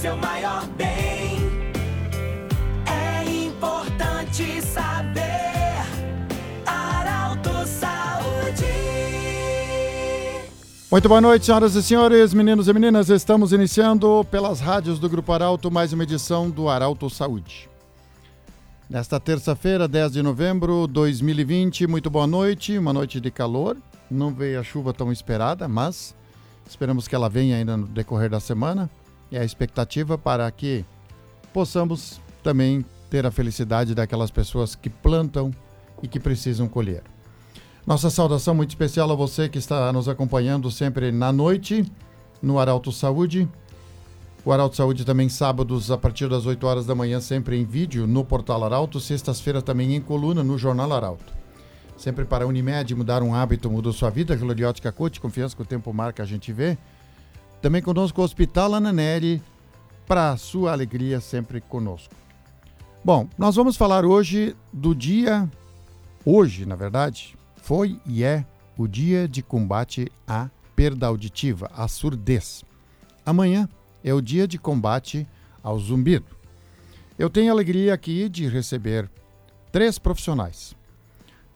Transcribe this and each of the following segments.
seu maior bem. É importante saber. Arauto Saúde. Muito boa noite, senhoras e senhores, meninos e meninas. Estamos iniciando pelas rádios do Grupo Arauto mais uma edição do Arauto Saúde. Nesta terça-feira, 10 de novembro de 2020, muito boa noite, uma noite de calor. Não veio a chuva tão esperada, mas esperamos que ela venha ainda no decorrer da semana. E a expectativa para que possamos também ter a felicidade daquelas pessoas que plantam e que precisam colher. Nossa saudação muito especial a você que está nos acompanhando sempre na noite no Arauto Saúde. O Arauto Saúde também sábados a partir das 8 horas da manhã, sempre em vídeo no Portal Arauto, sextas-feiras também em coluna no Jornal Arauto. Sempre para a Unimed, mudar um hábito mudou sua vida. Gloriótica Coach, confiança que o tempo marca, a gente vê. Também conosco o Hospital Ananeri, para sua alegria sempre conosco. Bom, nós vamos falar hoje do dia, hoje na verdade, foi e é o dia de combate à perda auditiva, à surdez. Amanhã é o dia de combate ao zumbido. Eu tenho alegria aqui de receber três profissionais.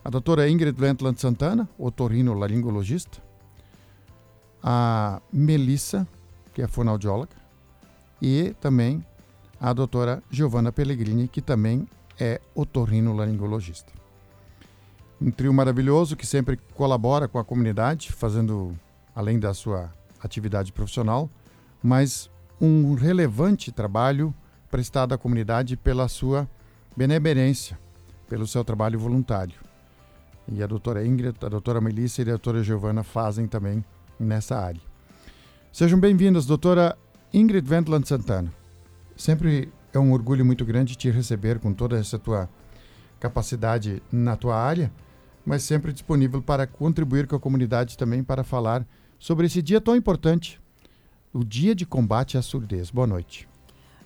A doutora Ingrid Wendland Santana, otorrinolaringologista. A Melissa, que é fonoaudióloga. E também a doutora Giovanna Pellegrini, que também é otorrinolaringologista. Um trio maravilhoso que sempre colabora com a comunidade, fazendo, além da sua atividade profissional, mas um relevante trabalho prestado à comunidade pela sua benemerência, pelo seu trabalho voluntário. E a doutora Ingrid, a doutora Melissa e a doutora Giovana fazem também nessa área. Sejam bem-vindas, doutora Ingrid Wendland Santana. Sempre é um orgulho muito grande te receber com toda essa tua capacidade na tua área, mas sempre disponível para contribuir com a comunidade também para falar sobre esse dia tão importante o Dia de Combate à Surdez. Boa noite.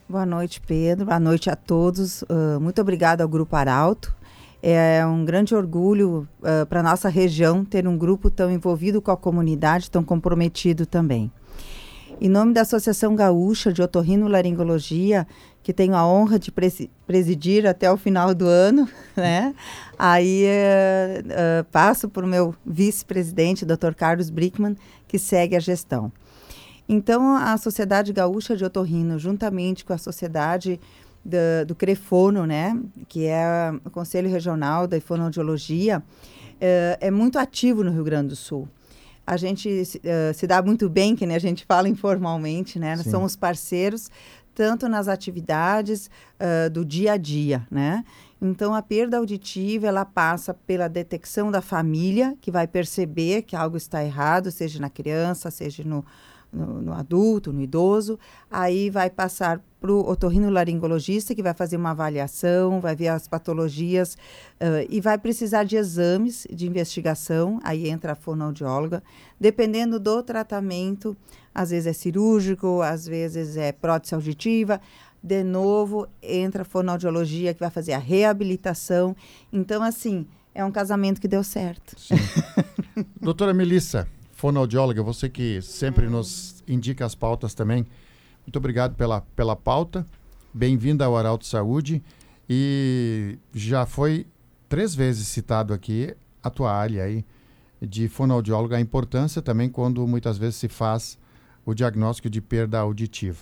Boa noite, Pedro. Boa noite a todos. Uh, muito obrigado ao Grupo Arauto. É um grande orgulho uh, para nossa região ter um grupo tão envolvido com a comunidade, tão comprometido também. Em nome da Associação Gaúcha de Otorrinolaringologia, que tenho a honra de presidir até o final do ano, né? Aí uh, uh, passo para o meu vice-presidente, Dr. Carlos Brickman, que segue a gestão. Então, a Sociedade Gaúcha de Otorrino, juntamente com a Sociedade do, do Crefono, né, que é o Conselho Regional da Fonoaudiologia, é, é muito ativo no Rio Grande do Sul. A gente uh, se dá muito bem, que né, a gente fala informalmente, né? Nós somos parceiros tanto nas atividades uh, do dia a dia, né? Então, a perda auditiva, ela passa pela detecção da família, que vai perceber que algo está errado, seja na criança, seja no, no, no adulto, no idoso, aí vai passar para o otorrinolaringologista, que vai fazer uma avaliação, vai ver as patologias uh, e vai precisar de exames de investigação, aí entra a fonoaudióloga, dependendo do tratamento, às vezes é cirúrgico, às vezes é prótese auditiva, de novo entra a fonoaudiologia, que vai fazer a reabilitação, então assim, é um casamento que deu certo. Doutora Melissa, fonoaudióloga, você que sempre nos indica as pautas também. Muito obrigado pela, pela pauta. Bem-vinda ao Arauto Saúde. E já foi três vezes citado aqui a tua área aí de fonoaudióloga, a importância também quando muitas vezes se faz o diagnóstico de perda auditiva.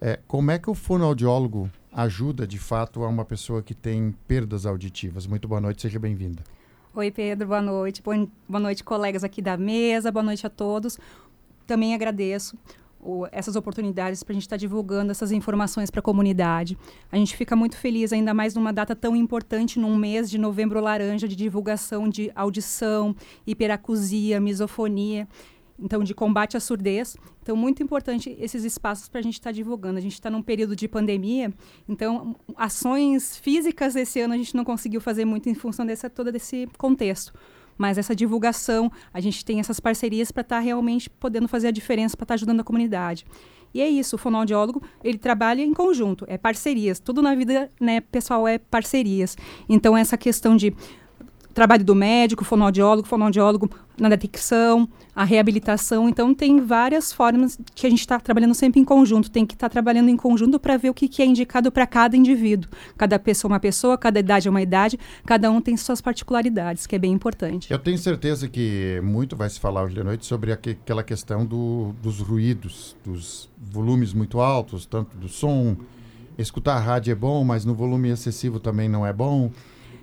É, como é que o fonoaudiólogo ajuda de fato a uma pessoa que tem perdas auditivas? Muito boa noite, seja bem-vinda. Oi, Pedro, boa noite. Boa noite, colegas aqui da mesa, boa noite a todos. Também agradeço essas oportunidades para a gente estar tá divulgando essas informações para a comunidade. A gente fica muito feliz, ainda mais numa data tão importante, num mês de novembro laranja, de divulgação de audição, hiperacusia, misofonia então de combate à surdez. Então, muito importante esses espaços para a gente estar tá divulgando. A gente está num período de pandemia, então ações físicas esse ano a gente não conseguiu fazer muito em função desse todo desse contexto. Mas essa divulgação, a gente tem essas parcerias para estar tá realmente podendo fazer a diferença, para estar tá ajudando a comunidade. E é isso, o fonoaudiólogo, ele trabalha em conjunto, é parcerias. Tudo na vida, né, pessoal, é parcerias. Então, essa questão de trabalho do médico, fonoaudiólogo, fonoaudiólogo na detecção, a reabilitação. Então, tem várias formas que a gente está trabalhando sempre em conjunto. Tem que estar tá trabalhando em conjunto para ver o que, que é indicado para cada indivíduo. Cada pessoa é uma pessoa, cada idade é uma idade, cada um tem suas particularidades, que é bem importante. Eu tenho certeza que muito vai se falar hoje de noite sobre aquela questão do, dos ruídos, dos volumes muito altos, tanto do som. Escutar a rádio é bom, mas no volume excessivo também não é bom.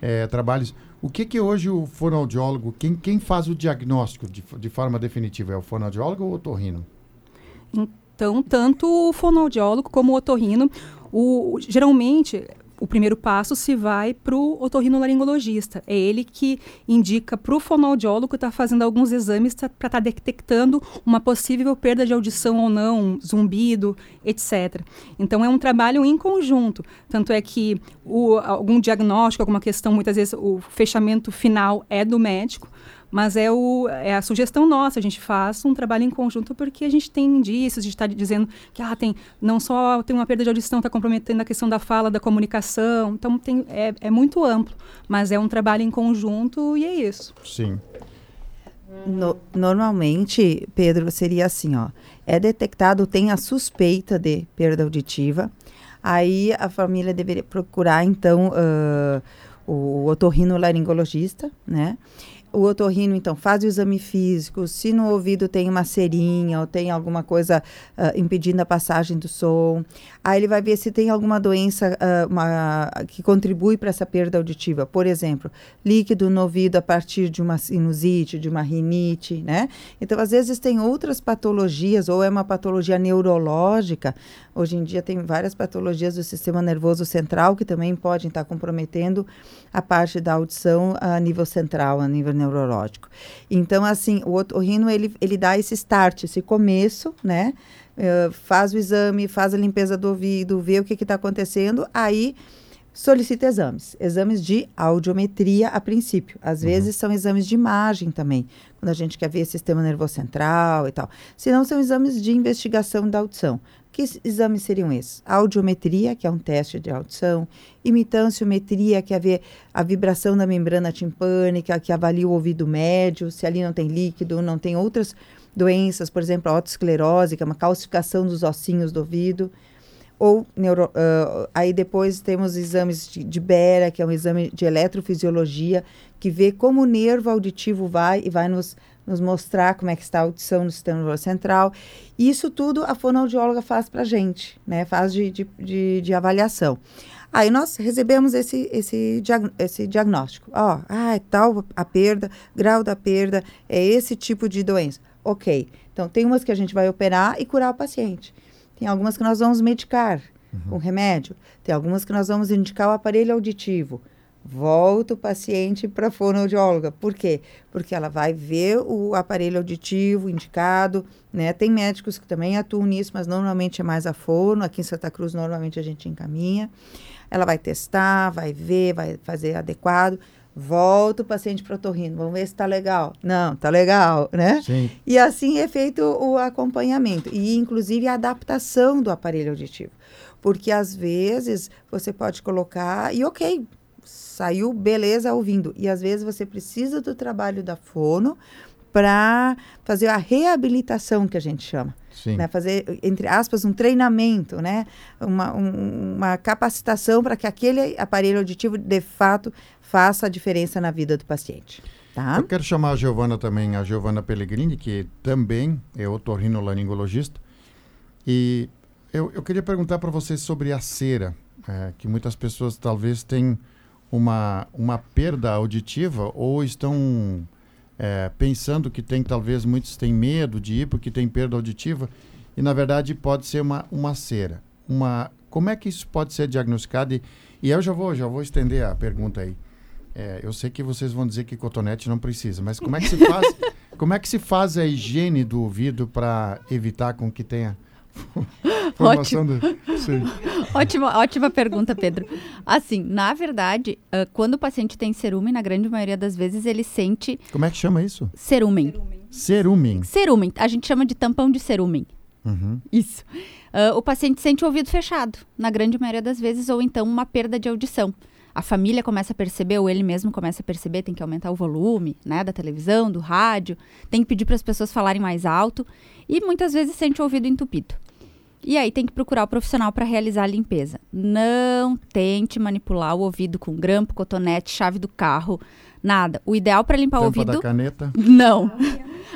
É, trabalhos o que que hoje o fonoaudiólogo, quem, quem faz o diagnóstico de, de forma definitiva, é o fonoaudiólogo ou o otorrino? Então, tanto o fonoaudiólogo como o otorrino, o, geralmente o primeiro passo se vai para o otorrinolaringologista. É ele que indica para o fonoaudiólogo que está fazendo alguns exames para estar tá detectando uma possível perda de audição ou não, zumbido, etc. Então é um trabalho em conjunto. Tanto é que o, algum diagnóstico, alguma questão, muitas vezes o fechamento final é do médico, mas é, o, é a sugestão nossa, a gente faz um trabalho em conjunto porque a gente tem indícios, a gente está dizendo que ah, tem, não só tem uma perda de audição, está comprometendo a questão da fala, da comunicação, então tem, é, é muito amplo, mas é um trabalho em conjunto e é isso. Sim. No, normalmente, Pedro, seria assim, ó, é detectado, tem a suspeita de perda auditiva, aí a família deveria procurar, então, uh, o otorrinolaringologista, né? O otorrino, então, faz o exame físico, se no ouvido tem uma cerinha ou tem alguma coisa uh, impedindo a passagem do som, aí ele vai ver se tem alguma doença uh, uma, que contribui para essa perda auditiva. Por exemplo, líquido no ouvido a partir de uma sinusite, de uma rinite, né? Então, às vezes tem outras patologias, ou é uma patologia neurológica. Hoje em dia tem várias patologias do sistema nervoso central que também podem estar comprometendo a parte da audição a nível central, a nível neurológico. Então, assim, o otorrino, ele, ele dá esse start, esse começo, né? Uh, faz o exame, faz a limpeza do ouvido, vê o que está acontecendo, aí solicita exames. Exames de audiometria a princípio. Às uhum. vezes são exames de imagem também, quando a gente quer ver sistema nervoso central e tal. Se não, são exames de investigação da audição. Que exames seriam esses? Audiometria, que é um teste de audição, imitanciometria, que é ver a vibração da membrana timpânica, que avalia o ouvido médio, se ali não tem líquido, não tem outras doenças, por exemplo, a otosclerose, que é uma calcificação dos ossinhos do ouvido. Ou neuro, uh, aí depois temos exames de, de Bera, que é um exame de eletrofisiologia, que vê como o nervo auditivo vai e vai nos nos mostrar como é que está a audição no sistema nervoso central. Isso tudo a fonoaudióloga faz para a gente, né? Faz de, de, de, de, avaliação. Aí nós recebemos esse, esse, diag esse diagnóstico. Ó, oh, ah, é tal a perda, grau da perda, é esse tipo de doença. Ok. Então, tem umas que a gente vai operar e curar o paciente. Tem algumas que nós vamos medicar uhum. com remédio. Tem algumas que nós vamos indicar o aparelho auditivo volta o paciente para a fonoaudióloga. Por quê? Porque ela vai ver o aparelho auditivo indicado, né? Tem médicos que também atuam nisso, mas normalmente é mais a fono. Aqui em Santa Cruz, normalmente a gente encaminha. Ela vai testar, vai ver, vai fazer adequado. Volta o paciente para o otorrino, vamos ver se está legal. Não, está legal, né? Sim. E assim é feito o acompanhamento e, inclusive, a adaptação do aparelho auditivo. Porque, às vezes, você pode colocar e, ok, saiu beleza ouvindo. E às vezes você precisa do trabalho da fono para fazer a reabilitação que a gente chama. Né? Fazer, entre aspas, um treinamento, né? uma, um, uma capacitação para que aquele aparelho auditivo, de fato, faça a diferença na vida do paciente. Tá? Eu quero chamar a Giovana também, a Giovana Pellegrini, que também é otorrinolaringologista. E eu, eu queria perguntar para vocês sobre a cera, é, que muitas pessoas talvez tenham uma, uma perda auditiva ou estão é, pensando que tem, talvez muitos têm medo de ir porque tem perda auditiva e na verdade pode ser uma, uma cera. Uma, como é que isso pode ser diagnosticado? E, e eu já vou, já vou estender a pergunta aí. É, eu sei que vocês vão dizer que cotonete não precisa, mas como é que se faz, como é que se faz a higiene do ouvido para evitar com que tenha Do... ótima, ótima pergunta, Pedro. Assim, na verdade, uh, quando o paciente tem cerumen, na grande maioria das vezes ele sente. Como é que chama isso? Cerumen. Cerumen. Cerumen. A gente chama de tampão de cerumen. Uhum. Isso. Uh, o paciente sente o ouvido fechado, na grande maioria das vezes, ou então uma perda de audição. a família começa a perceber, ou ele mesmo começa a perceber, tem que aumentar o volume, né, da televisão, do rádio, tem que pedir para as pessoas falarem mais alto e muitas vezes sente o ouvido entupido. E aí tem que procurar o profissional para realizar a limpeza. Não tente manipular o ouvido com grampo, cotonete, chave do carro, nada. O ideal para limpar Tampa o ouvido da caneta. não.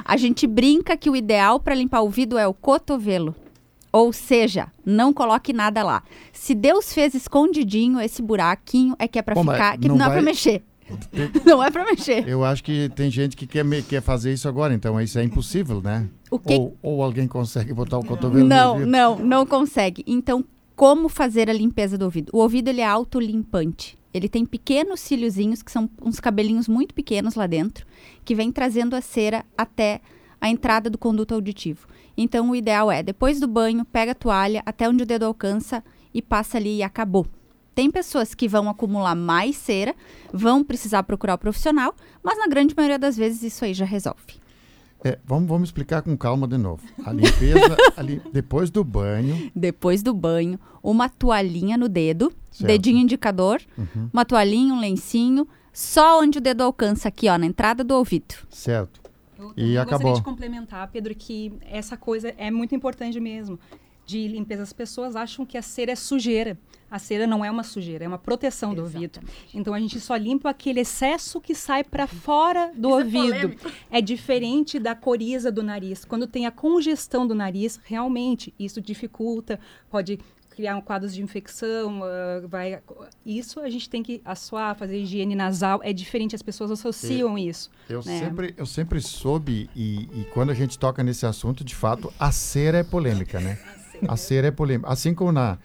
A gente brinca que o ideal para limpar o ouvido é o cotovelo. Ou seja, não coloque nada lá. Se Deus fez escondidinho esse buraquinho, é que é para ficar, que não não, é vai- para mexer. Não é para mexer. Eu acho que tem gente que quer, me- quer fazer isso agora, então isso é impossível, né? O que Ou, ou alguém consegue botar o cotovelo no Não, ouvido. não, não consegue. Então, como fazer a limpeza do ouvido? O ouvido ele é autolimpante. Ele tem pequenos cíliozinhos, que são uns cabelinhos muito pequenos lá dentro, que vem trazendo a cera até a entrada do conduto auditivo. Então, o ideal é, depois do banho, pega a toalha até onde o dedo alcança e passa ali e acabou. Tem pessoas que vão acumular mais cera, vão precisar procurar o profissional, mas na grande maioria das vezes isso aí já resolve. É, vamos, vamos explicar com calma de novo. A limpeza, ali, depois do banho, Depois do banho, uma toalhinha no dedo, Certo. dedinho indicador, Uhum. uma toalhinha, um lencinho, só onde o dedo alcança aqui, ó, na entrada do ouvido. certo? Eu E acabou. gostaria de complementar, Pedro, que essa coisa é muito importante mesmo. De limpeza, as pessoas acham que a cera é sujeira. A cera não é uma sujeira, é uma proteção do ouvido. Então a gente só limpa aquele excesso que sai para fora do ouvido. É, diferente da coriza do nariz. Quando tem a congestão do nariz, realmente isso dificulta, pode criar um quadros de infecção, ah, vai isso a gente tem que assoar, fazer higiene nasal, é diferente, as pessoas associam isso. Eu, né? sempre, eu sempre soube, e, e quando a gente toca nesse assunto, de fato, a cera é polêmica, né? A cera é polêmica. Assim como na,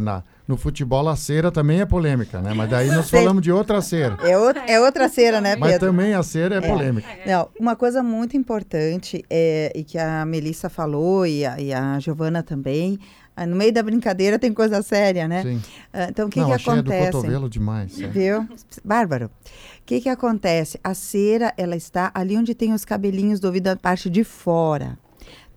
na, no futebol, a cera também é polêmica, né? Mas daí nós falamos de outra cera. É, outra- é outra cera, né, Mas Pedro? também a cera é, polêmica. Não, uma coisa muito importante é, e que a Melissa falou e a, e a Giovana também, ah, no meio da brincadeira tem coisa séria, né? Sim. Ah, Então, o que, Não, que achei a do acontece? cotovelo demais. é. Viu? Bárbaro. O que, que acontece? A cera, ela está ali onde tem os cabelinhos do ouvido, a parte de fora.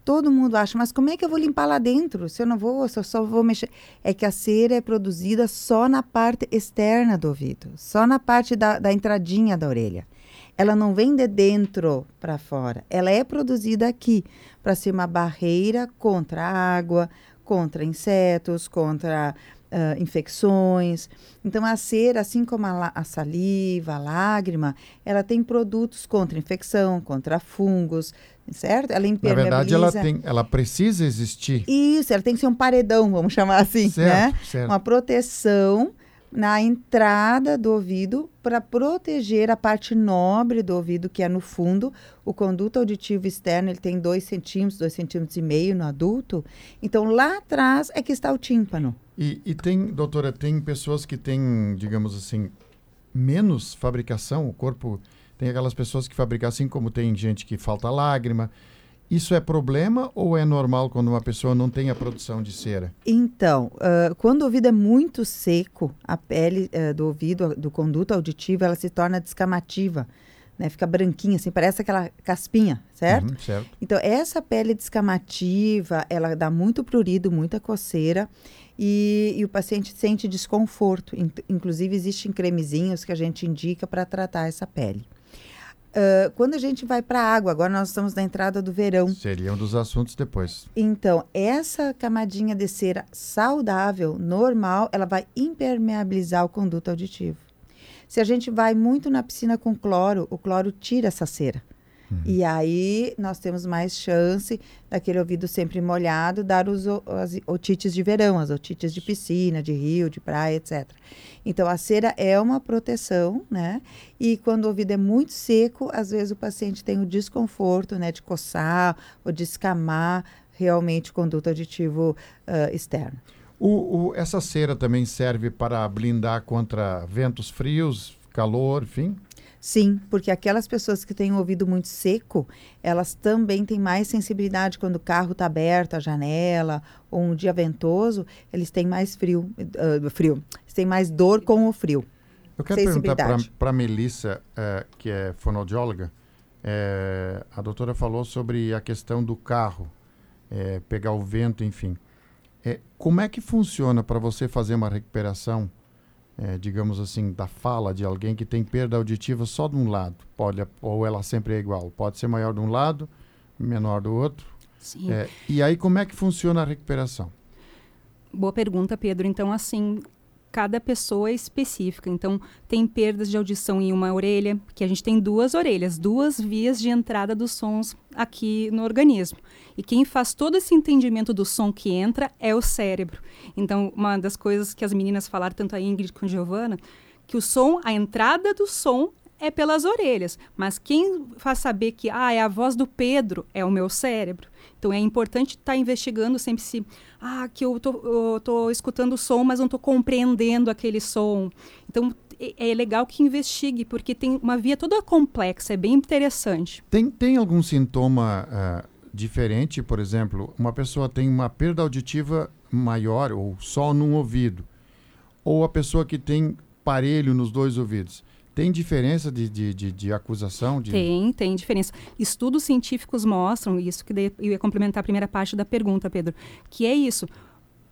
Todo mundo acha, mas como é que eu vou limpar lá dentro? Se eu não vou, se eu só vou mexer. É que a cera é produzida só na parte externa do ouvido, só na parte da, da entradinha da orelha. Ela não vem de dentro para fora. Ela é produzida aqui para ser uma barreira contra a água, contra insetos, contra ah, infecções. Então, a cera, assim como a, a saliva, a lágrima, ela tem produtos contra infecção, contra fungos, certo? Ela Na impermeabiliza. verdade, ela, tem, ela precisa existir. Isso, ela tem que ser um paredão, vamos chamar assim, né? certo, certo. Uma proteção na entrada do ouvido para proteger a parte nobre do ouvido, que é no fundo. O conduto auditivo externo ele tem 2 centímetros, 2 centímetros e meio no adulto. Então, lá atrás é que está o tímpano. E, e tem, doutora, tem pessoas que têm, digamos assim, menos fabricação, o corpo tem aquelas pessoas que fabricam assim como tem gente que falta lágrima. Isso é problema ou é normal quando uma pessoa não tem a produção de cera? Então, ah, quando o ouvido é muito seco, a pele ah, do ouvido, do conduto auditivo, ela se torna descamativa, né? Fica branquinha, assim, parece aquela caspinha, certo? Uhum, certo. Então, essa pele descamativa, ela dá muito prurido, muita coceira e, e o paciente sente desconforto. In- Inclusive, existem cremezinhos que a gente indica para tratar essa pele. Ah, quando a gente vai para a água, agora nós estamos na entrada do verão, Seria um dos assuntos depois. então, essa camadinha de cera saudável, normal, ela vai impermeabilizar o conduto auditivo. Se a gente vai muito na piscina com cloro, o cloro tira essa cera. E aí nós temos mais chance daquele ouvido sempre molhado dar os, as otites de verão, as otites de piscina, de rio, de praia, etc. Então a cera é uma proteção, né? E quando o ouvido é muito seco, às vezes o paciente tem o desconforto, né, de coçar ou de escamar realmente o conduto auditivo ah, externo. O, o- essa cera também serve para blindar contra ventos frios, calor, enfim? Sim, porque aquelas pessoas que têm o ouvido muito seco, elas também têm mais sensibilidade quando o carro está aberto, a janela, ou um dia ventoso, eles têm mais frio, ah, frio, eles têm mais dor com o frio. Eu quero perguntar para a Melissa, eh, que é fonoaudióloga, eh, a doutora falou sobre a questão do carro, eh, pegar o vento, enfim. Como é que funciona para você fazer uma recuperação é, digamos assim, da fala de alguém que tem perda auditiva só de um lado? Pode, ou ela sempre é igual? Pode ser maior de um lado, menor do outro? Sim. É, e aí, como é que funciona a recuperação? Boa pergunta, Pedro. Então, assim, cada pessoa específica. Então, tem perdas de audição em uma orelha, que a gente tem duas orelhas, duas vias de entrada dos sons aqui no organismo. E quem faz todo esse entendimento do som que entra é o cérebro. Então, uma das coisas que as meninas falaram, tanto a Ingrid quanto a Giovana, que o som, a entrada do som é pelas orelhas, mas quem faz saber que ah, é a voz do Pedro é o meu cérebro. Então é importante estar tá investigando sempre se ah, que eu tô, eu tô escutando o som, mas não estou compreendendo aquele som. Então é, é legal que investigue, porque tem uma via toda complexa, é bem interessante. Tem, tem algum sintoma uh, diferente? Por exemplo, uma pessoa tem uma perda auditiva maior ou só num ouvido, ou a pessoa que tem parelho nos dois ouvidos. Tem diferença de, de, de, de, acusação? De... Tem, tem diferença. Estudos científicos mostram, isso que eu ia complementar a primeira parte da pergunta, Pedro, que é isso.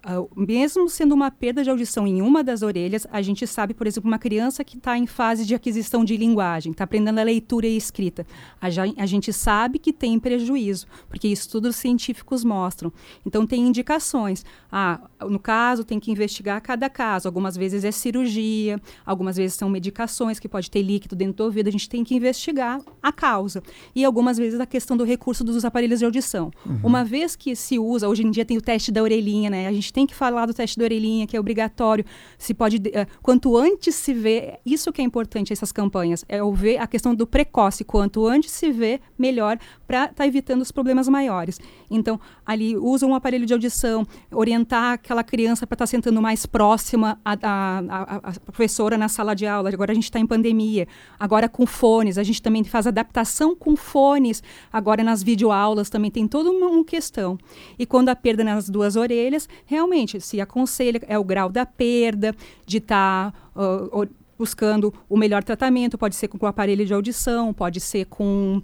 Uh, mesmo sendo uma perda de audição em uma das orelhas, a gente sabe, por exemplo, uma criança que está em fase de aquisição de linguagem, está aprendendo a leitura e escrita, a, a, gente sabe que tem prejuízo, porque estudos científicos mostram. Então, tem indicações. Ah, no caso, tem que investigar cada caso. Algumas vezes é cirurgia, algumas vezes são medicações que pode ter líquido dentro do ouvido. A gente tem que investigar a causa. E algumas vezes a questão do recurso dos aparelhos de audição. Uhum. Uma vez que se usa, hoje em dia tem o teste da orelhinha, né? A gente tem que falar do teste da orelhinha, que é obrigatório. Se pode, uh, quanto antes se vê, isso que é importante essas campanhas, é ver a questão do precoce. Quanto antes se vê, melhor para estar tá evitando os problemas maiores. Então, ali usa um aparelho de audição, orientar aquela criança para estar tá sentando mais próxima à, professora na sala de aula. Agora a gente está em pandemia. Agora com fones, a gente também faz adaptação com fones. Agora nas videoaulas também tem toda uma, uma questão. E quando a perda nas duas orelhas, realmente se aconselha é o grau da perda, de estar tá, uh, buscando o melhor tratamento, pode ser com o aparelho de audição, pode ser com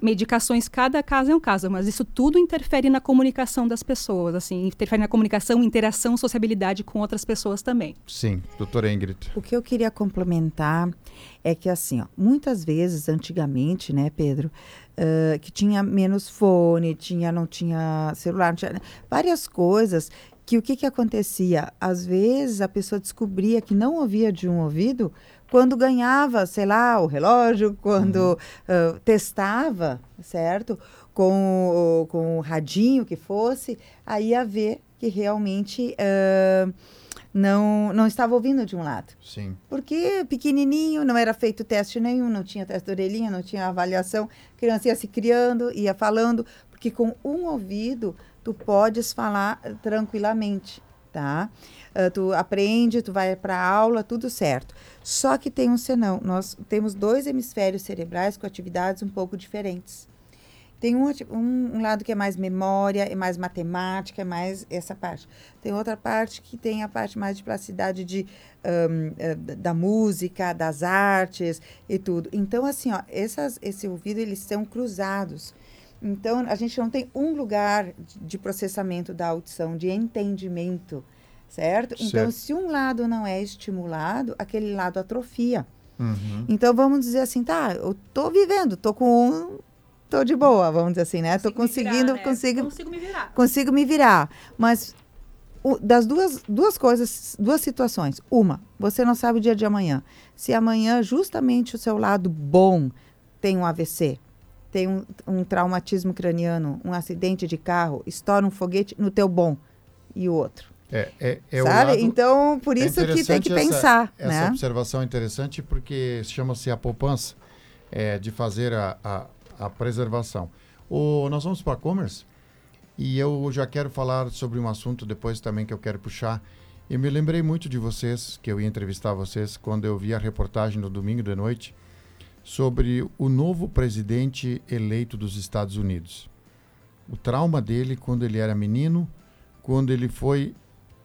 medicações, cada caso é um caso, mas isso tudo interfere na comunicação das pessoas, assim, interfere na comunicação, interação, sociabilidade com outras pessoas também. Sim, doutora Ingrid. O que eu queria complementar é que, assim, ó, muitas vezes, antigamente, né, Pedro, uh, que tinha menos fone, tinha, não tinha celular, não tinha, várias coisas que o que, que acontecia? Às vezes a pessoa descobria que não ouvia de um ouvido quando ganhava, sei lá, o relógio, quando uhum. uh, testava, certo? Com, com o radinho que fosse, aí ia ver que realmente uh, não, não estava ouvindo de um lado. Sim. Porque pequenininho, não era feito teste nenhum, não tinha teste de orelhinha, não tinha avaliação, a criança ia se criando, ia falando, porque com um ouvido tu podes falar tranquilamente, tá? Uh, tu aprende, tu vai para aula, tudo certo. Só que tem um senão. Nós temos dois hemisférios cerebrais com atividades um pouco diferentes. Tem um, um, um, lado que é mais memória, é mais matemática, é mais essa parte. Tem outra parte que tem a parte mais de plasticidade de, um, eh, da música, das artes e tudo. Então, assim, ó, essas, esse ouvido, eles são cruzados. Então, a gente não tem um lugar de processamento da audição, de entendimento, certo? certo? Então, se um lado não é estimulado, aquele lado atrofia. Uhum. Então, vamos dizer assim, tá, eu tô vivendo, tô com um, tô de boa, vamos dizer assim, né? Consigo tô conseguindo, virar, né? consigo, consigo me virar. Consigo me virar. Mas o, das duas, duas coisas, duas situações. Uma, você não sabe o dia de amanhã. Se amanhã justamente o seu lado bom tem um AVC, tem um, um traumatismo craniano, um acidente de carro, estoura um foguete no teu bom e o outro. É, é, é Sabe? Então, por isso é que tem que essa, pensar. Essa né? observação é interessante porque chama-se a poupança é, de fazer a, a, a preservação. O, nós vamos para commerce e eu já quero falar sobre um assunto depois também que eu quero puxar. Eu me lembrei muito de vocês, que eu ia entrevistar vocês, quando eu vi a reportagem no domingo de noite sobre o novo presidente eleito dos Estados Unidos. O trauma dele quando ele era menino, quando ele foi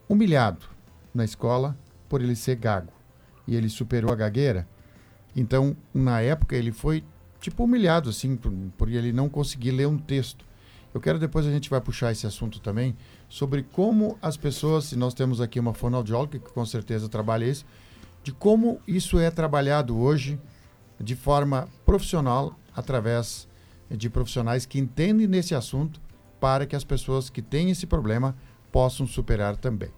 humilhado na escola por ele ser gago e ele superou a gagueira. Então, na época, ele foi tipo humilhado, assim, por, por ele não conseguir ler um texto. Eu quero depois a gente vai puxar esse assunto também sobre como as pessoas, se nós temos aqui uma fonoaudióloga que com certeza trabalha isso, de como isso é trabalhado hoje de forma profissional através de profissionais que entendem nesse assunto para que as pessoas que têm esse problema possam superar também.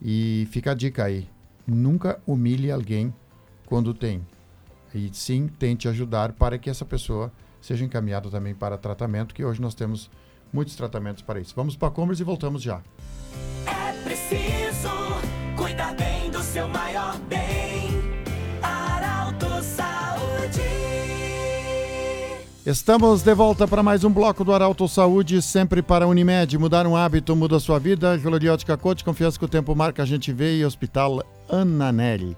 E fica a dica aí: nunca humilhe alguém quando tem. E sim, tente ajudar para que essa pessoa seja encaminhada também para tratamento, que hoje nós temos muitos tratamentos para isso. Vamos para a Commerce e voltamos já. É preciso cuidar bem do seu maior Estamos de volta para mais um bloco do Arauto Saúde, sempre para a Unimed. Mudar um hábito muda sua vida. Gloriótica Coach, confiança que o tempo marca, a gente vê. E Hospital Ananelli.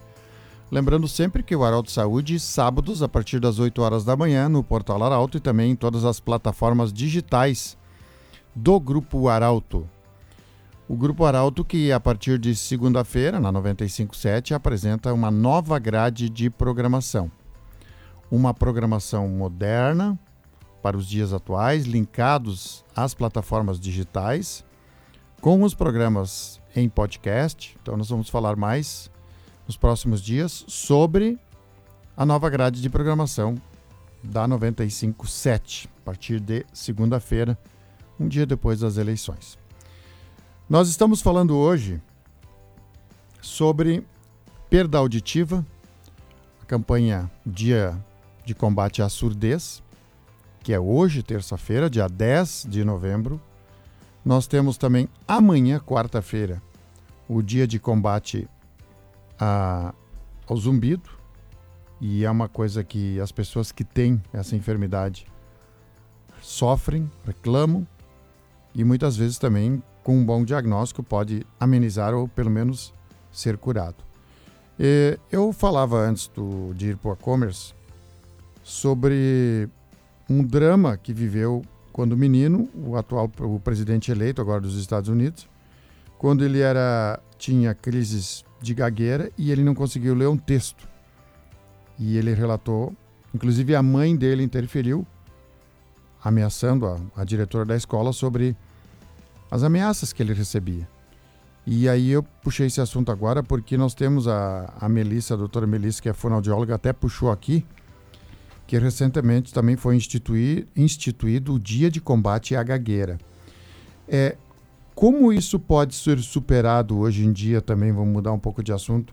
Lembrando sempre que o Arauto Saúde, sábados, a partir das 8 horas da manhã, no Portal Arauto e também em todas as plataformas digitais do Grupo Arauto. O Grupo Arauto, que a partir de segunda-feira, na 957, apresenta uma nova grade de programação. Uma programação moderna para os dias atuais, linkados às plataformas digitais, com os programas em podcast. Então, nós vamos falar mais nos próximos dias sobre a nova grade de programação da 957, a partir de segunda-feira, um dia depois das eleições. Nós estamos falando hoje sobre perda auditiva, a campanha Dia de Combate à Surdez, que é hoje, terça-feira, dia 10 de novembro. Nós temos também amanhã, quarta-feira, o Dia de Combate a, ao Zumbido, e é uma coisa que as pessoas que têm essa enfermidade sofrem, reclamam, e muitas vezes também com um bom diagnóstico pode amenizar ou pelo menos ser curado. E eu falava antes do, de ir para o e-commerce sobre um drama que viveu quando menino, o atual o presidente eleito agora dos Estados Unidos, quando ele era tinha crises de gagueira e ele não conseguiu ler um texto. E ele relatou, inclusive a mãe dele interferiu, ameaçando a, a diretora da escola sobre as ameaças que ele recebia. E aí eu puxei esse assunto agora porque nós temos a, a Melissa, a doutora Melissa, que é fonoaudióloga, até puxou aqui, que recentemente também foi instituir, instituído o Dia de Combate à Gagueira. É, como isso pode ser superado hoje em dia também, vamos mudar um pouco de assunto,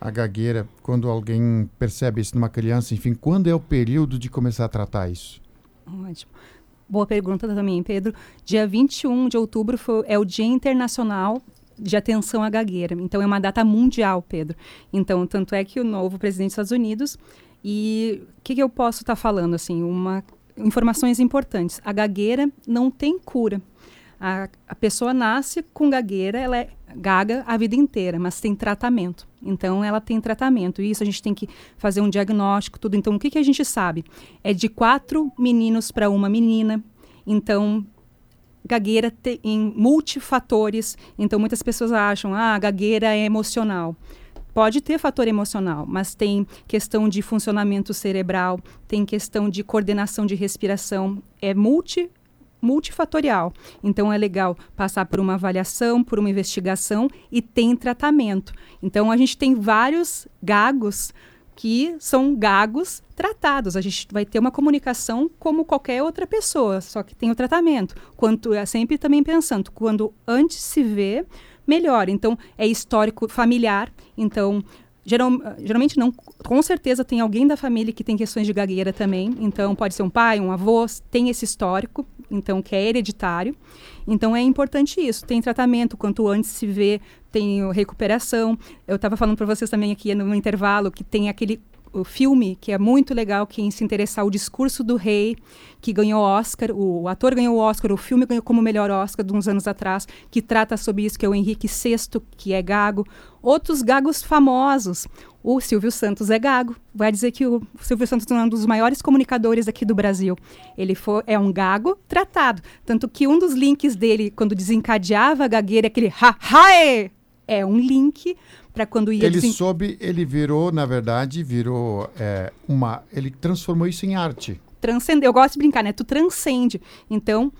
a gagueira, quando alguém percebe isso numa criança, enfim, quando é o período de começar a tratar isso? Ótimo. Boa pergunta também, Pedro. Dia 21 de outubro foi, é o Dia Internacional de Atenção à Gagueira. Então, é uma data mundial, Pedro. Então, tanto é que o novo presidente dos Estados Unidos. E o que, que eu posso estar tá falando? Assim, uma, informações importantes. A gagueira não tem cura. A, a pessoa nasce com gagueira, ela é gaga a vida inteira, mas tem tratamento. Então, ela tem tratamento. E isso a gente tem que fazer um diagnóstico, tudo. Então, o que, que a gente sabe? É de quatro meninos para uma menina. Então, gagueira tem multifatores. Então, muitas pessoas acham, ah, gagueira é emocional. Pode ter fator emocional, mas tem questão de funcionamento cerebral, tem questão de coordenação de respiração, é multi multifatorial. Então é legal passar por uma avaliação, por uma investigação e tem tratamento. Então a gente tem vários gagos que são gagos tratados. A gente vai ter uma comunicação como qualquer outra pessoa, só que tem o tratamento. Quanto é sempre também pensando, quando antes se vê, melhor. Então é histórico familiar. Então Geral, geralmente não, com certeza tem alguém da família que tem questões de gagueira também, então pode ser um pai, um avô, tem esse histórico, então que é hereditário. Então é importante isso, tem tratamento, quanto antes se vê, tem recuperação. Eu estava falando para vocês também aqui no intervalo que tem aquele o filme, que é muito legal, quem se interessar, o discurso do rei, que ganhou Oscar, o, o, ator ganhou o Oscar, o filme ganhou como melhor Oscar de uns anos atrás, que trata sobre isso, que é o Henrique VI, que é gago. Outros gagos famosos, o Silvio Santos é gago. Vai dizer que o Silvio Santos é um dos maiores comunicadores aqui do Brasil. Ele foi, é um gago tratado. Tanto que um dos links dele, quando desencadeava a gagueira, é aquele ha-ha! É um link para quando ia... Ele soube, ele virou, na verdade, virou é, uma... Ele transformou isso em arte. Transcende, eu gosto de brincar, né? Tu transcende. Então,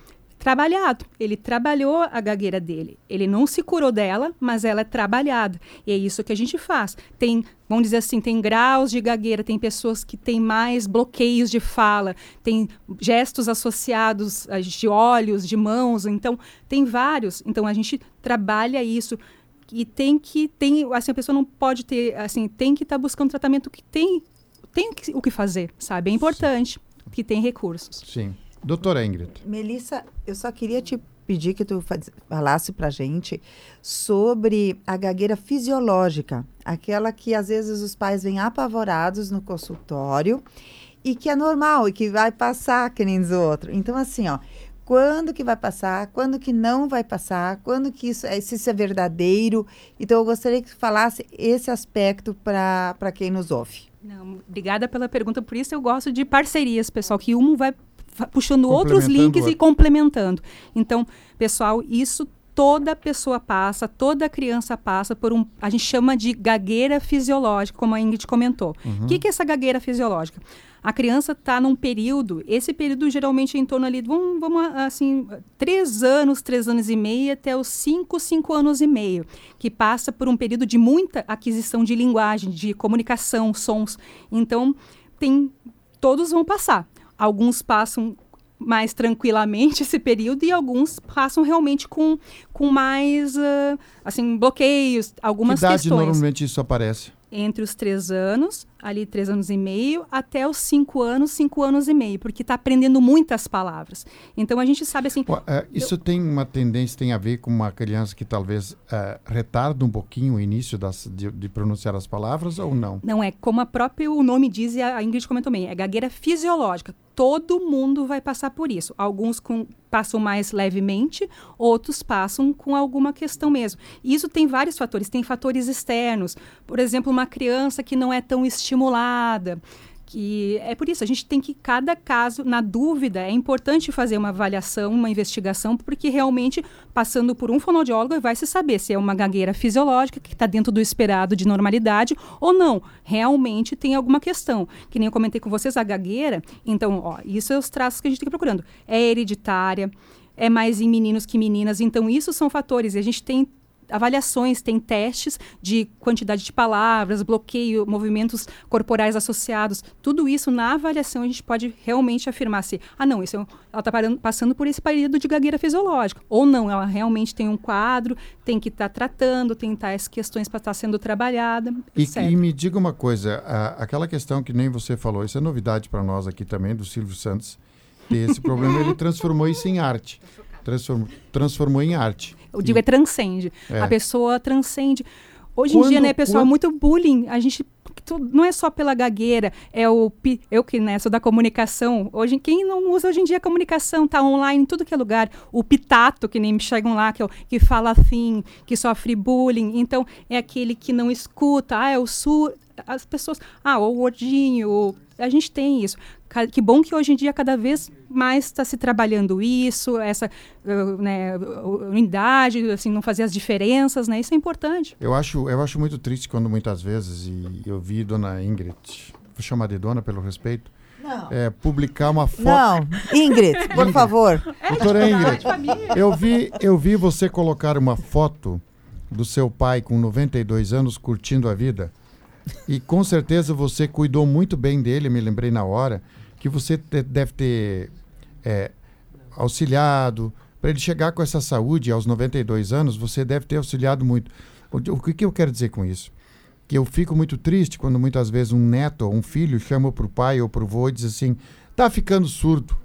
trabalhado. Ele trabalhou a gagueira dele. Ele não se curou dela, mas ela é trabalhada. E é isso que a gente faz. Tem, vamos dizer assim, tem graus de gagueira, tem pessoas que têm mais bloqueios de fala, tem gestos associados de olhos, de mãos, então tem vários. Então a gente trabalha isso e tem que tem assim a pessoa não pode ter assim tem que estar tá buscando tratamento que tem tem o que fazer sabe é importante Sim. que tem recursos Sim Doutora Ingrid. Melissa, eu só queria te pedir que tu falasse para gente sobre a gagueira fisiológica, aquela que às vezes os pais vêm apavorados no consultório e que é normal e que vai passar que nem os outros. Então, assim, ó, quando que vai passar, quando que não vai passar, quando que isso, é, se isso é verdadeiro. Então, eu gostaria que falasse esse aspecto para quem nos ouve. Não, obrigada pela pergunta. Por isso eu gosto de parcerias, pessoal, que um vai puxando outros links e complementando. Então, pessoal, isso toda pessoa passa, toda criança passa por um, a gente chama de gagueira fisiológica, como a Ingrid comentou. O uhum. que, que é essa gagueira fisiológica? A criança está num período, esse período geralmente é em torno ali, vamos, vamos assim, três anos, três anos e meio, até os cinco, cinco anos e meio, que passa por um período de muita aquisição de linguagem, de comunicação, sons. Então, tem, todos vão passar. Alguns passam mais tranquilamente esse período e alguns passam realmente com, com mais uh, assim bloqueios, algumas que idade questões. normalmente isso aparece? Entre os três anos ali três anos e meio, até os cinco anos, cinco anos e meio, porque está aprendendo muitas palavras. Então a gente sabe assim. é, isso eu... tem uma tendência, tem a ver com uma criança que talvez é, retarda um pouquinho o início das, de, de, pronunciar as palavras ou não? Não, é como a própria o nome diz e a Ingrid comentou bem, é gagueira fisiológica. Todo mundo vai passar por isso. Alguns com, passam mais levemente, outros passam com alguma questão mesmo. E isso tem vários fatores. Tem fatores externos. Por exemplo, uma criança que não é tão estimulada estimulada. Que é por isso, a gente tem que, cada caso, na dúvida, é importante fazer uma avaliação, uma investigação, porque realmente, passando por um fonoaudiólogo, vai se saber se é uma gagueira fisiológica, que está dentro do esperado de normalidade, ou não. Realmente tem alguma questão. Que nem eu comentei com vocês, a gagueira, então, ó, isso é os traços que a gente tem que ir procurando. É hereditária, é mais em meninos que meninas, então isso são fatores, e a gente tem avaliações, tem testes de quantidade de palavras, bloqueio, movimentos corporais associados. Tudo isso na avaliação a gente pode realmente afirmar se, ah, não, isso é, ela está passando por esse período de gagueira fisiológica. Ou não, ela realmente tem um quadro, tem que estar tá tratando, tem tais questões para estar tá sendo trabalhada. E, e, me diga uma coisa, a, aquela questão que nem você falou, isso é novidade para nós aqui também, do Silvio Santos. Esse problema ele transformou isso em arte. Transformou, transformou em arte. Eu digo, é transcende. É. A pessoa transcende. Hoje quando, em dia, né, pessoal, quando... muito bullying. A gente não é só pela gagueira, é o eu que né, sou da comunicação. Hoje quem não usa hoje em dia a comunicação tá online em tudo que é lugar. O pitato que nem me chegam lá que, é o, que fala assim, que sofre bullying. Então é aquele que não escuta. Ah, é o sur as pessoas, ah, o gordinho, a gente tem isso. Que bom que hoje em dia cada vez mais está se trabalhando isso, essa uh, né, unidade, assim, não fazer as diferenças, né? Isso é importante. Eu acho, eu acho muito triste quando muitas vezes, e eu vi Dona Ingrid, vou chamar de Dona pelo respeito, é, publicar uma foto. Não, Ingrid, por Ingrid. favor. Doutora Ingrid, eu vi, eu vi você colocar uma foto do seu pai com 92 anos curtindo a vida. E com certeza você cuidou muito bem dele, me lembrei na hora, que você te, deve ter é, auxiliado. Para ele chegar com essa saúde aos 92 anos, você deve ter auxiliado muito. O, o que, eu quero dizer com isso? Que eu fico muito triste quando muitas vezes um neto ou um filho chama para o pai ou para o vô e diz assim: tá ficando surdo.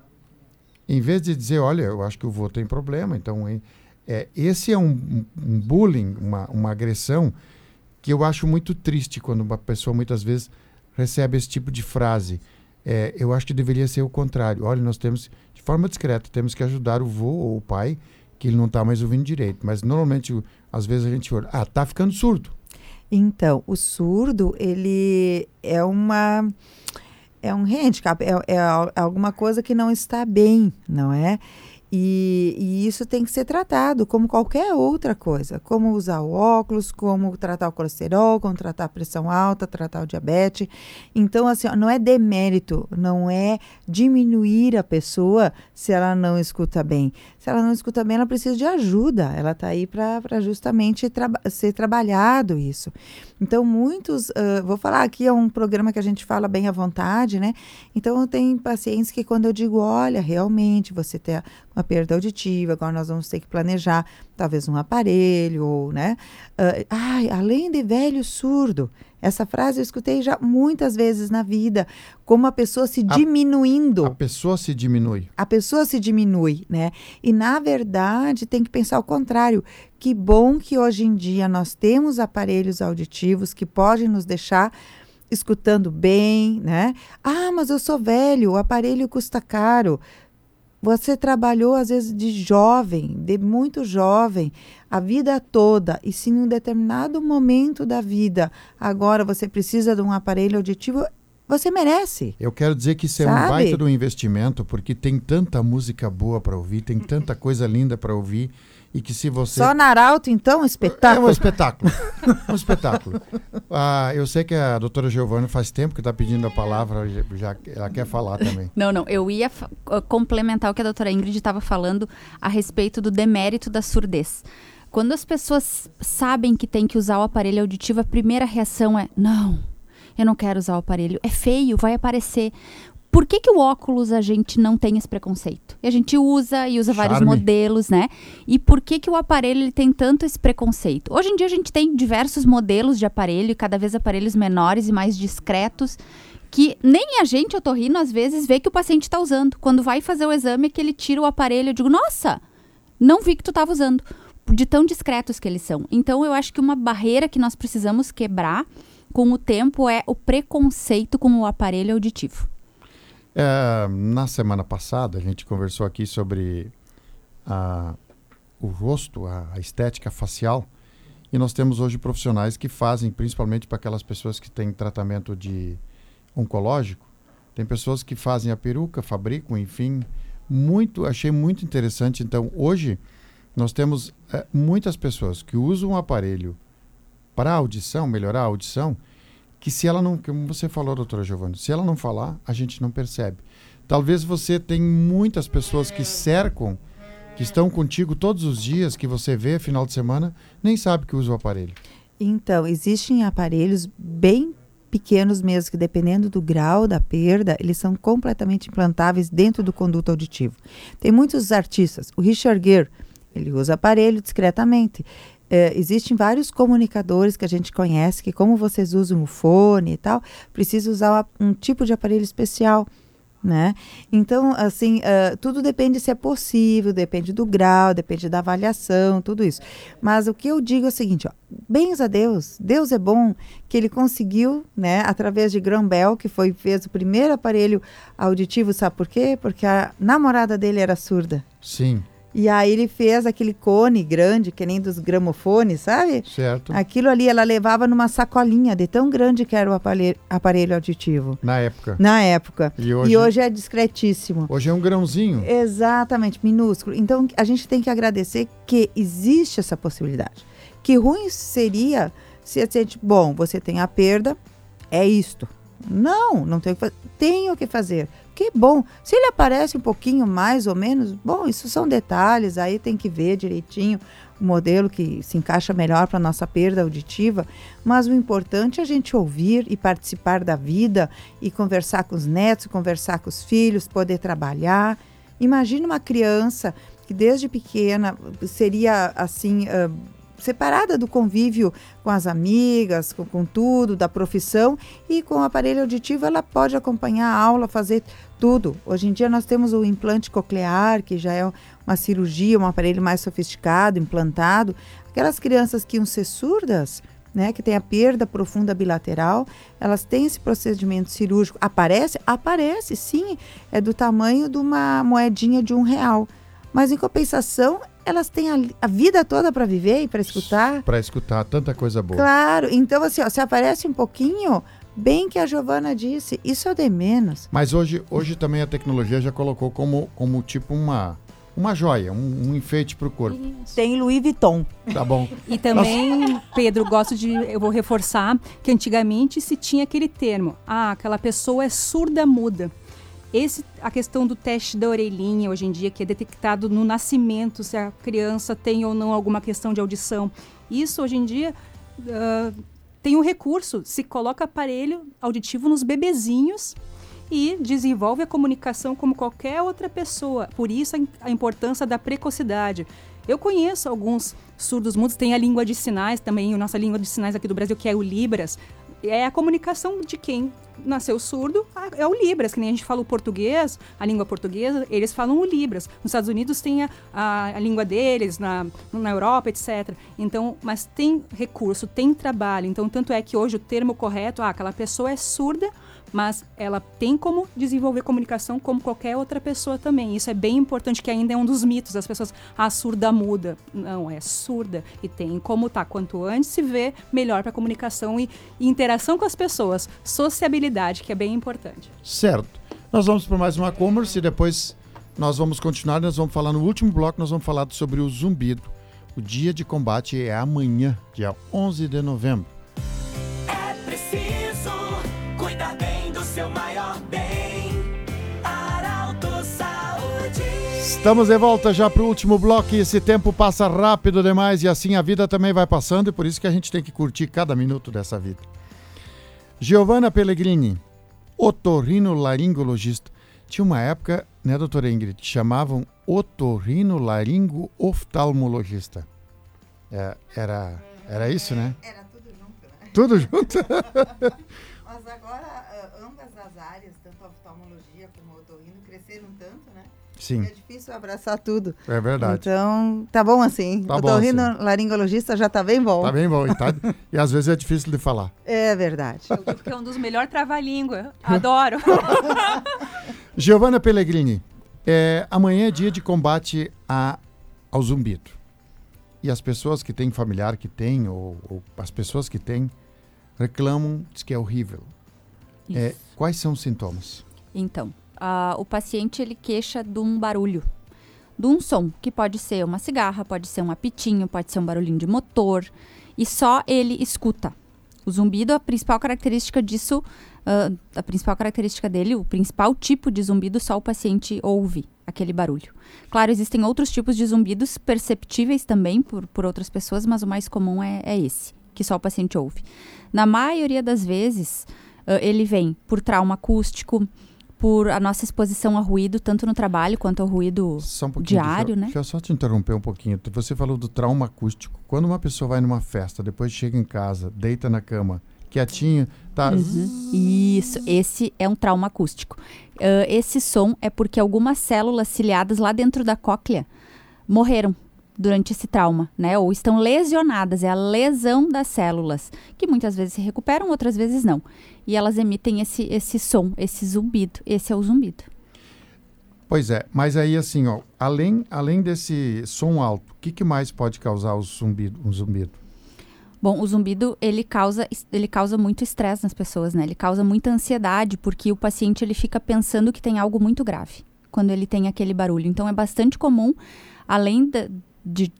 Em vez de dizer, olha, eu acho que o vô tem problema, então é, esse é um, um bullying, uma, uma agressão que eu acho muito triste quando uma pessoa muitas vezes recebe esse tipo de frase. É, eu acho que deveria ser o contrário. Olha, nós temos, de forma discreta, temos que ajudar o vô ou o pai, que ele não está mais ouvindo direito. Mas normalmente, às vezes a gente olha, ah, tá ficando surdo. Então, o surdo, ele é uma é um handicap, é, é, alguma coisa que não está bem, não é? E, e, isso tem que ser tratado como qualquer outra coisa, como usar o óculos, como tratar o colesterol, como tratar a pressão alta, tratar o diabetes. Então, assim, não é demérito, não é diminuir a pessoa se ela não escuta bem. se ela não escuta bem, ela precisa de ajuda. Ela está aí para justamente traba ser trabalhado isso. Então, muitos, uh, vou falar aqui, é um programa que a gente fala bem à vontade, né? Então, tem pacientes que quando eu digo, olha, realmente você tem uma perda auditiva, agora nós vamos ter que planejar talvez um aparelho, ou, né? Uh, ai, além de velho surdo, essa frase eu escutei já muitas vezes na vida, como a pessoa se a, diminuindo. A pessoa se diminui. A pessoa se diminui, né? E na verdade tem que pensar o contrário. Que bom que hoje em dia nós temos aparelhos auditivos que podem nos deixar escutando bem, né? Ah, mas eu sou velho, o aparelho custa caro. Você trabalhou às vezes de jovem, de muito jovem, a vida toda, e se em um determinado momento da vida agora você precisa de um aparelho auditivo, você merece. Eu quero dizer que isso é um baita do investimento, porque tem tanta música boa para ouvir, tem tanta coisa linda para ouvir e que se você só na Arauto então um espetáculo? É um espetáculo. Um espetáculo. Ah, eu sei que a doutora Giovanna faz tempo que está pedindo a palavra já ela quer falar também. Não não eu ia complementar o que a doutora Ingrid estava falando a respeito do demérito da surdez. Quando as pessoas sabem que tem que usar o aparelho auditivo a primeira reação é não eu não quero usar o aparelho. É feio vai aparecer por que, que o óculos a gente não tem esse preconceito? E a gente usa e usa Charme. vários modelos, né? E por que, que o aparelho ele tem tanto esse preconceito? Hoje em dia a gente tem diversos modelos de aparelho, cada vez aparelhos menores e mais discretos, que nem a gente, otorrino, às vezes vê que o paciente está usando. Quando vai fazer o exame, é que ele tira o aparelho, eu digo, nossa, não vi que tu estava usando. De tão discretos que eles são. Então, eu acho que uma barreira que nós precisamos quebrar com o tempo é o preconceito com o aparelho auditivo. É, na semana passada, a gente conversou aqui sobre a, o rosto, a, a estética facial. E nós temos hoje profissionais que fazem, principalmente para aquelas pessoas que têm tratamento de oncológico, tem pessoas que fazem a peruca, fabricam, enfim, muito, achei muito interessante. Então, hoje nós temos é, muitas pessoas que usam o aparelho para audição, melhorar a audição, que se ela não, como você falou, doutora Giovanna, se ela não falar, a gente não percebe. Talvez você tenha muitas pessoas que cercam, que estão contigo todos os dias, que você vê final de semana, nem sabe que usa o aparelho. Então, existem aparelhos bem pequenos mesmo, que dependendo do grau da perda, eles são completamente implantáveis dentro do conduto auditivo. Tem muitos artistas, o Richard Gere, ele usa aparelho discretamente é, existem vários comunicadores que a gente conhece que, como vocês usam o fone e tal, precisa usar um tipo de aparelho especial. Né? Então, assim, uh, tudo depende se é possível, depende do grau, depende da avaliação, tudo isso. Mas o que eu digo é o seguinte, ó, bens a Deus, Deus é bom que ele conseguiu, né, através de Graham Bell, que foi fez o primeiro aparelho auditivo, sabe por quê? Porque a namorada dele era surda. Sim. E aí ele fez aquele cone grande, que nem dos gramofones, sabe? Certo. Aquilo ali ela levava numa sacolinha de tão grande que era o aparelho, aparelho auditivo. Na época. Na época. E hoje, e hoje é discretíssimo. Hoje é um grãozinho. Exatamente, minúsculo. Então a gente tem que agradecer que existe essa possibilidade. Que ruim seria se a gente, bom, você tem a perda, é isto. Não, não tenho que fazer. Tenho que fazer que bom. Se ele aparece um pouquinho mais ou menos, bom, isso são detalhes, aí tem que ver direitinho o modelo que se encaixa melhor para a nossa perda auditiva, mas o importante é a gente ouvir e participar da vida e conversar com os netos, conversar com os filhos, poder trabalhar. Imagina uma criança que desde pequena seria assim. Uh, separada do convívio com as amigas, com, com, tudo, da profissão, e com o aparelho auditivo ela pode acompanhar a aula, fazer tudo. Hoje em dia nós temos o implante coclear, que já é uma cirurgia, um aparelho mais sofisticado, implantado. Aquelas crianças que iam ser surdas, né, que tem a perda profunda bilateral, elas têm esse procedimento cirúrgico. Aparece? Aparece, sim. É do tamanho de uma moedinha de um real. Mas em compensação, elas têm a, a vida toda para viver e para escutar. Para escutar tanta coisa boa. Claro. Então, assim, ó, se aparece um pouquinho, bem que a Giovana disse, isso é de menos. Mas hoje, hoje também a tecnologia já colocou como, como tipo uma uma joia, um, um enfeite para o corpo. Tem Louis Vuitton. Tá bom. E também, Pedro, gosto de, eu vou reforçar que antigamente se tinha aquele termo, ah, aquela pessoa é surda muda. Esse, a questão do teste da orelhinha hoje em dia, que é detectado no nascimento se a criança tem ou não alguma questão de audição. Isso hoje em dia uh, tem um recurso, se coloca aparelho auditivo nos bebezinhos e desenvolve a comunicação como qualquer outra pessoa. Por isso a, a importância da precocidade. Eu conheço alguns surdos mudos, tem a língua de sinais também, a nossa língua de sinais aqui do Brasil, que é o Libras. É a comunicação de quem nasceu surdo, é o Libras, que nem a gente fala o português, a língua portuguesa, eles falam o Libras. Nos Estados Unidos tem a, a, a língua deles, na, na Europa, etc. Então, mas tem recurso, tem trabalho. Então, tanto é que hoje o termo correto, ah, aquela pessoa é surda, mas ela tem como desenvolver comunicação como qualquer outra pessoa também. Isso é bem importante, que ainda é um dos mitos das pessoas. A surda muda. Não, é surda. E tem como tá. Quanto antes se vê, melhor para comunicação e, e interação com as pessoas. Sociabilidade, que é bem importante. Certo. Nós vamos para mais uma commerce e depois nós vamos continuar. Nós vamos falar no último bloco, nós vamos falar sobre o zumbido. O dia de combate é amanhã, dia 11 de novembro. Seu maior bem. Arauto Saúde. Estamos de volta já para o último bloco e esse tempo passa rápido demais e assim a vida também vai passando e por isso que a gente tem que curtir cada minuto dessa vida. Giovanna Pellegrini, otorrinolaringologista. Tinha uma época, né, doutora Ingrid, chamavam otorrinolaringo-oftalmologista. É, era, era isso, né? Era tudo junto, né? Tudo junto? Mas agora, ah, ambas as áreas, tanto a oftalmologia como o otorrino, cresceram tanto, né? Sim, É difícil abraçar tudo. é verdade. Então, tá bom assim. Tá o bom otorrino assim. laringologista já tá bem bom. Tá bem bom. E, tá- e às vezes é difícil de falar. É verdade. Eu digo que é um dos melhores trava-língua. Adoro. Giovanna Pellegrini, é, amanhã é dia de combate a, ao zumbido. E as pessoas que têm familiar que tem, ou, ou as pessoas que têm, reclamam, diz que é horrível. É, quais são os sintomas? Então, o paciente ele queixa de um barulho, de um som, que pode ser uma cigarra, pode ser um apitinho, pode ser um barulhinho de motor, e só ele escuta. O zumbido, a principal característica disso, ah, a principal característica dele, o principal tipo de zumbido, só o paciente ouve aquele barulho. Claro, existem outros tipos de zumbidos perceptíveis também por, por outras pessoas, mas o mais comum é, é esse, que só o paciente ouve. Na maioria das vezes, ah, ele vem por trauma acústico, por a nossa exposição a ruído, tanto no trabalho quanto ao ruído um diário, deixa, eu- né? Deixa eu só te interromper um pouquinho. Você falou do trauma acústico. Quando uma pessoa vai numa festa, depois chega em casa, deita na cama, quietinho, tá... Uhum. Isso, esse é um trauma acústico. Ah, esse som é porque algumas células ciliadas lá dentro da cóclea morreram durante esse trauma, né? Ou estão lesionadas, é a lesão das células, que muitas vezes se recuperam, outras vezes não. E elas emitem esse, esse som, esse zumbido. Esse é o zumbido. Pois é, mas aí assim, ó, além, além desse som alto, o que, que mais pode causar o zumbido, um zumbido? Bom, o zumbido, ele causa, ele causa muito estresse nas pessoas, né? Ele causa muita ansiedade, porque o paciente, ele fica pensando que tem algo muito grave quando ele tem aquele barulho. Então, é bastante comum, além da- de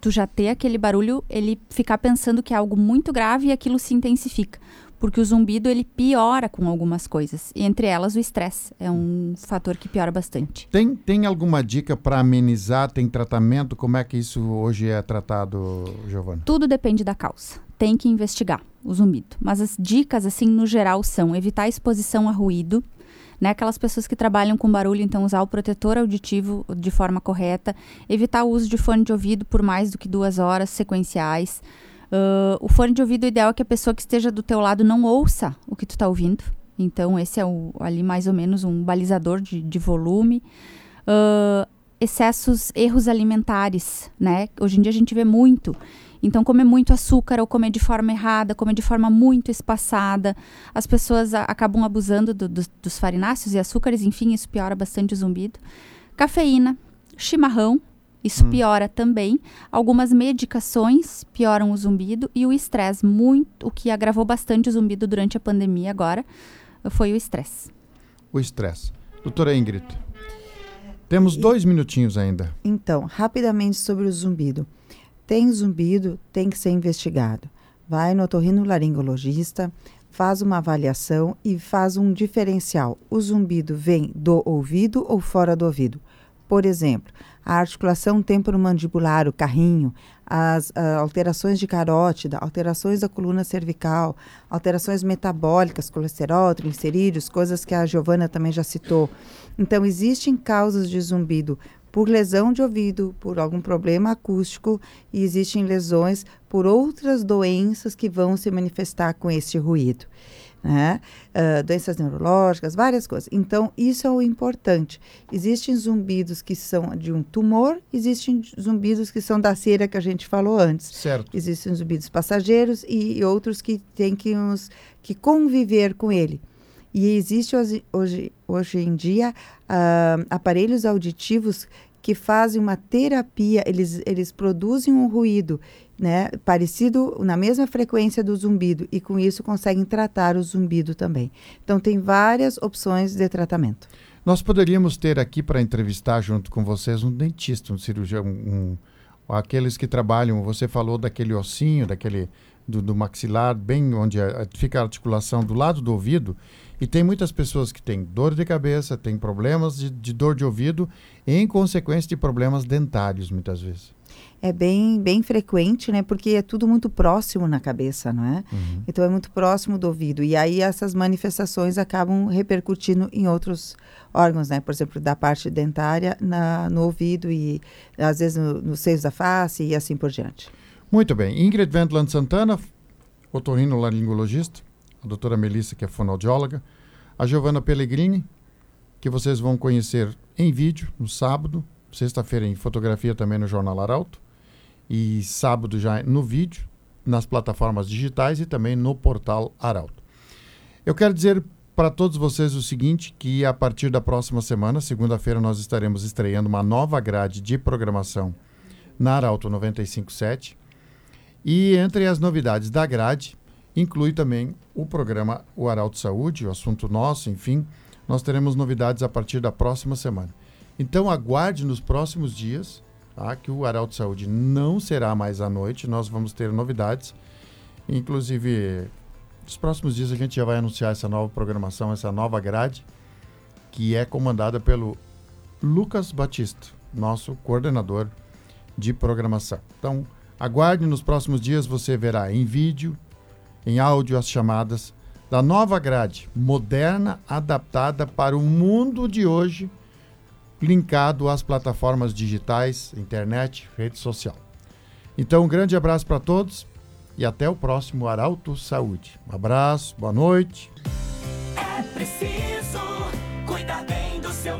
tu já ter aquele barulho, ele ficar pensando que é algo muito grave e aquilo se intensifica. Porque o zumbido, ele piora com algumas coisas. E entre elas, o estresse é um fator que piora bastante. Tem, tem alguma dica para amenizar? Tem tratamento? Como é que isso hoje é tratado, Giovana? Tudo depende da causa. Tem que investigar o zumbido. Mas as dicas, assim, no geral, são evitar exposição a ruído, né? Aquelas pessoas que trabalham com barulho, então usar o protetor auditivo de forma correta, evitar o uso de fone de ouvido por mais do que duas horas sequenciais. Ah, o fone de ouvido ideal é que a pessoa que esteja do teu lado não ouça o que tu está ouvindo. Então, esse é o, ali mais ou menos um balizador de, de volume. Ah, excessos, erros alimentares, né? Hoje em dia a gente vê muito. Então, comer muito açúcar ou comer de forma errada, comer de forma muito espaçada. As pessoas a- acabam abusando do- dos- dos farináceos e açúcares, enfim, isso piora bastante o zumbido. Cafeína, chimarrão, isso piora também. Algumas medicações pioram o zumbido e o estresse, muito, o que agravou bastante o zumbido durante a pandemia agora foi o estresse. O estresse. Doutora Ingrid, temos dois minutinhos ainda. Então, rapidamente sobre o zumbido. Tem zumbido, tem que ser investigado. Vai no otorrinolaringologista, faz uma avaliação e faz um diferencial. O zumbido vem do ouvido ou fora do ouvido? Por exemplo, a articulação temporomandibular, o carrinho, as uh, alterações de carótida, alterações da coluna cervical, alterações metabólicas, colesterol, triglicerídeos, coisas que a Giovana também já citou. Então, existem causas de zumbido por lesão de ouvido, por algum problema acústico, e existem lesões por outras doenças que vão se manifestar com esse ruído né? Uh, doenças neurológicas, várias coisas. Então, isso é o importante. Existem zumbidos que são de um tumor, existem zumbidos que são da cera que a gente falou antes. Certo. Existem zumbidos passageiros e, e outros que têm que, uns, que conviver com ele. E existe hoje, hoje, hoje em dia uh, aparelhos auditivos que fazem uma terapia, eles, eles produzem um ruído né, parecido na mesma frequência do zumbido e com isso conseguem tratar o zumbido também. Então tem várias opções de tratamento. Nós poderíamos ter aqui para entrevistar junto com vocês um dentista, um cirurgião, um, aqueles que trabalham. Você falou daquele ossinho, daquele do, do maxilar, bem onde a, fica a articulação do lado do ouvido. E tem muitas pessoas que têm dor de cabeça, têm problemas de, de dor de ouvido, em consequência de problemas dentários, muitas vezes é bem, bem frequente, né? Porque é tudo muito próximo na cabeça, não é? Uhum. Então é muito próximo do ouvido. E aí essas manifestações acabam repercutindo em outros órgãos, né? Por exemplo, da parte dentária na, no ouvido e às vezes nos no seios da face e assim por diante. Muito bem. Ingrid Wendland Santana, otorrinolaringologista, a doutora Melissa, que é fonoaudióloga, a Giovana Pellegrini, que vocês vão conhecer em vídeo no sábado, sexta-feira em fotografia também no Jornal Arauto e sábado já no vídeo, nas plataformas digitais e também no portal Arauto. Eu quero dizer para todos vocês o seguinte, que a partir da próxima semana, segunda-feira, nós estaremos estreando uma nova grade de programação na Arauto 957. E entre as novidades da grade, inclui também o programa O Arauto Saúde, o assunto nosso, enfim. Nós teremos novidades a partir da próxima semana. Então aguarde nos próximos dias tá? que o Arauto Saúde não será mais à noite, nós vamos ter novidades. Inclusive, nos próximos dias a gente já vai anunciar essa nova programação, essa nova grade, que é comandada pelo Lucas Batista, nosso coordenador de programação. Então, aguarde nos próximos dias, você verá em vídeo, em áudio as chamadas da nova grade, moderna, adaptada para o mundo de hoje linkado às plataformas digitais, internet, rede social. Então, um grande abraço para todos e até o próximo Arauto Saúde. Um abraço, boa noite. É preciso cuidar bem do seu